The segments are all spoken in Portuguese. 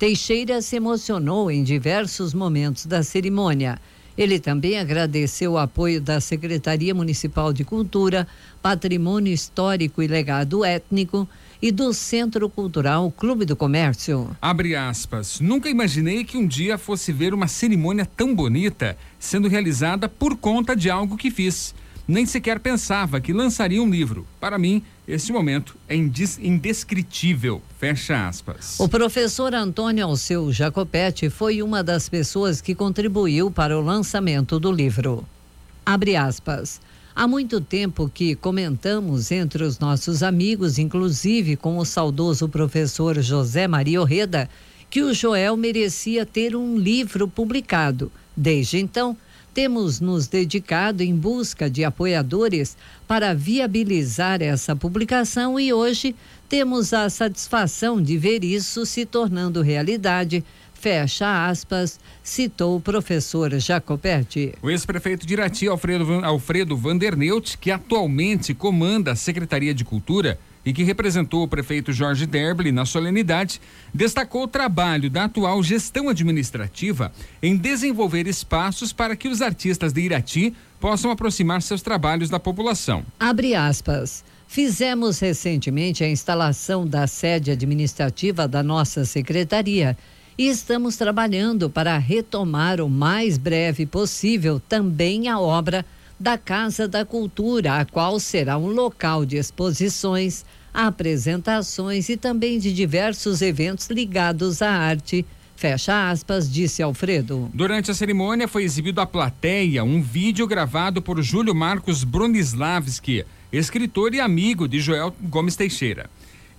Teixeira se emocionou em diversos momentos da cerimônia. Ele também agradeceu o apoio da Secretaria Municipal de Cultura, Patrimônio Histórico e Legado Étnico e do Centro Cultural Clube do Comércio. Abre aspas. Nunca imaginei que um dia fosse ver uma cerimônia tão bonita sendo realizada por conta de algo que fiz. Nem sequer pensava que lançaria um livro. Para mim, esse momento é indescritível. Fecha aspas. O professor Antônio Alceu Jacopetti foi uma das pessoas que contribuiu para o lançamento do livro. Abre aspas. Há muito tempo que comentamos entre os nossos amigos, inclusive com o saudoso professor José Maria Orreda, que o Joel merecia ter um livro publicado. Desde então, temos nos dedicado em busca de apoiadores para viabilizar essa publicação e hoje temos a satisfação de ver isso se tornando realidade. Fecha aspas, citou o professor Jacopetti. O ex-prefeito de Irati, Alfredo, Alfredo Vanderneut, que atualmente comanda a Secretaria de Cultura, e que representou o prefeito Jorge Derble na solenidade, destacou o trabalho da atual gestão administrativa em desenvolver espaços para que os artistas de Irati possam aproximar seus trabalhos da população. Abre aspas. Fizemos recentemente a instalação da sede administrativa da nossa secretaria e estamos trabalhando para retomar o mais breve possível também a obra da Casa da Cultura, a qual será um local de exposições, apresentações e também de diversos eventos ligados à arte. Fecha aspas, disse Alfredo. Durante a cerimônia foi exibido à plateia um vídeo gravado por Júlio Marcos Bronislavski, escritor e amigo de Joel Gomes Teixeira.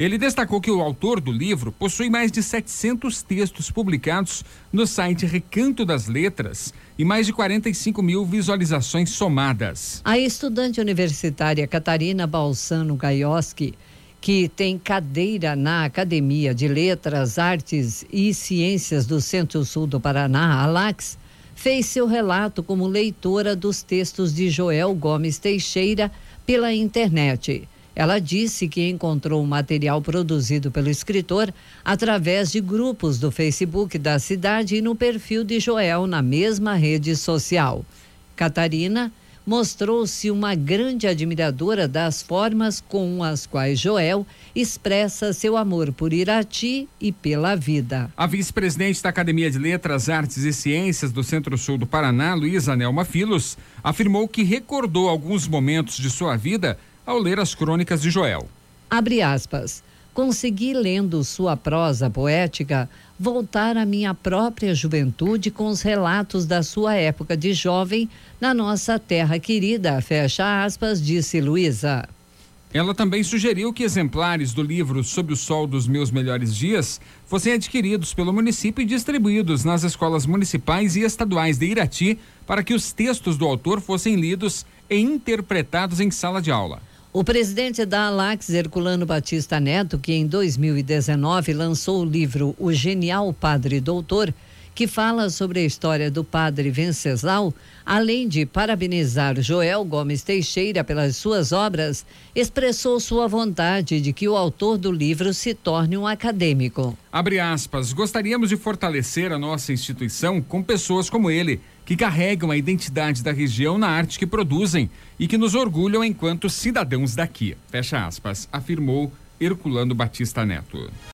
Ele destacou que o autor do livro possui mais de 700 textos publicados no site Recanto das Letras e mais de 45 mil visualizações somadas. A estudante universitária Catarina Balsano Gaioski, que tem cadeira na Academia de Letras, Artes e Ciências do Centro-Sul do Paraná, ALAX, fez seu relato como leitora dos textos de Joel Gomes Teixeira pela internet. Ela disse que encontrou o material produzido pelo escritor através de grupos do Facebook da cidade e no perfil de Joel na mesma rede social. Catarina mostrou-se uma grande admiradora das formas com as quais Joel expressa seu amor por Irati e pela vida. A vice-presidente da Academia de Letras, Artes e Ciências do Centro-Sul do Paraná, Luísa Nelma Filos, afirmou que recordou alguns momentos de sua vida ao ler as crônicas de Joel. Abre aspas. Consegui, lendo sua prosa poética, voltar à minha própria juventude com os relatos da sua época de jovem na nossa terra querida, fecha aspas, disse Luísa. Ela também sugeriu que exemplares do livro Sob o Sol dos Meus Melhores Dias fossem adquiridos pelo município e distribuídos nas escolas municipais e estaduais de Irati para que os textos do autor fossem lidos e interpretados em sala de aula. O presidente da Alax, Herculano Batista Neto, que em 2019 lançou o livro O Genial Padre Doutor, que fala sobre a história do padre Venceslau, além de parabenizar Joel Gomes Teixeira pelas suas obras, expressou sua vontade de que o autor do livro se torne um acadêmico. Abre aspas, gostaríamos de fortalecer a nossa instituição com pessoas como ele, que carregam a identidade da região na arte que produzem e que nos orgulham enquanto cidadãos daqui. Fecha aspas, afirmou Herculano Batista Neto.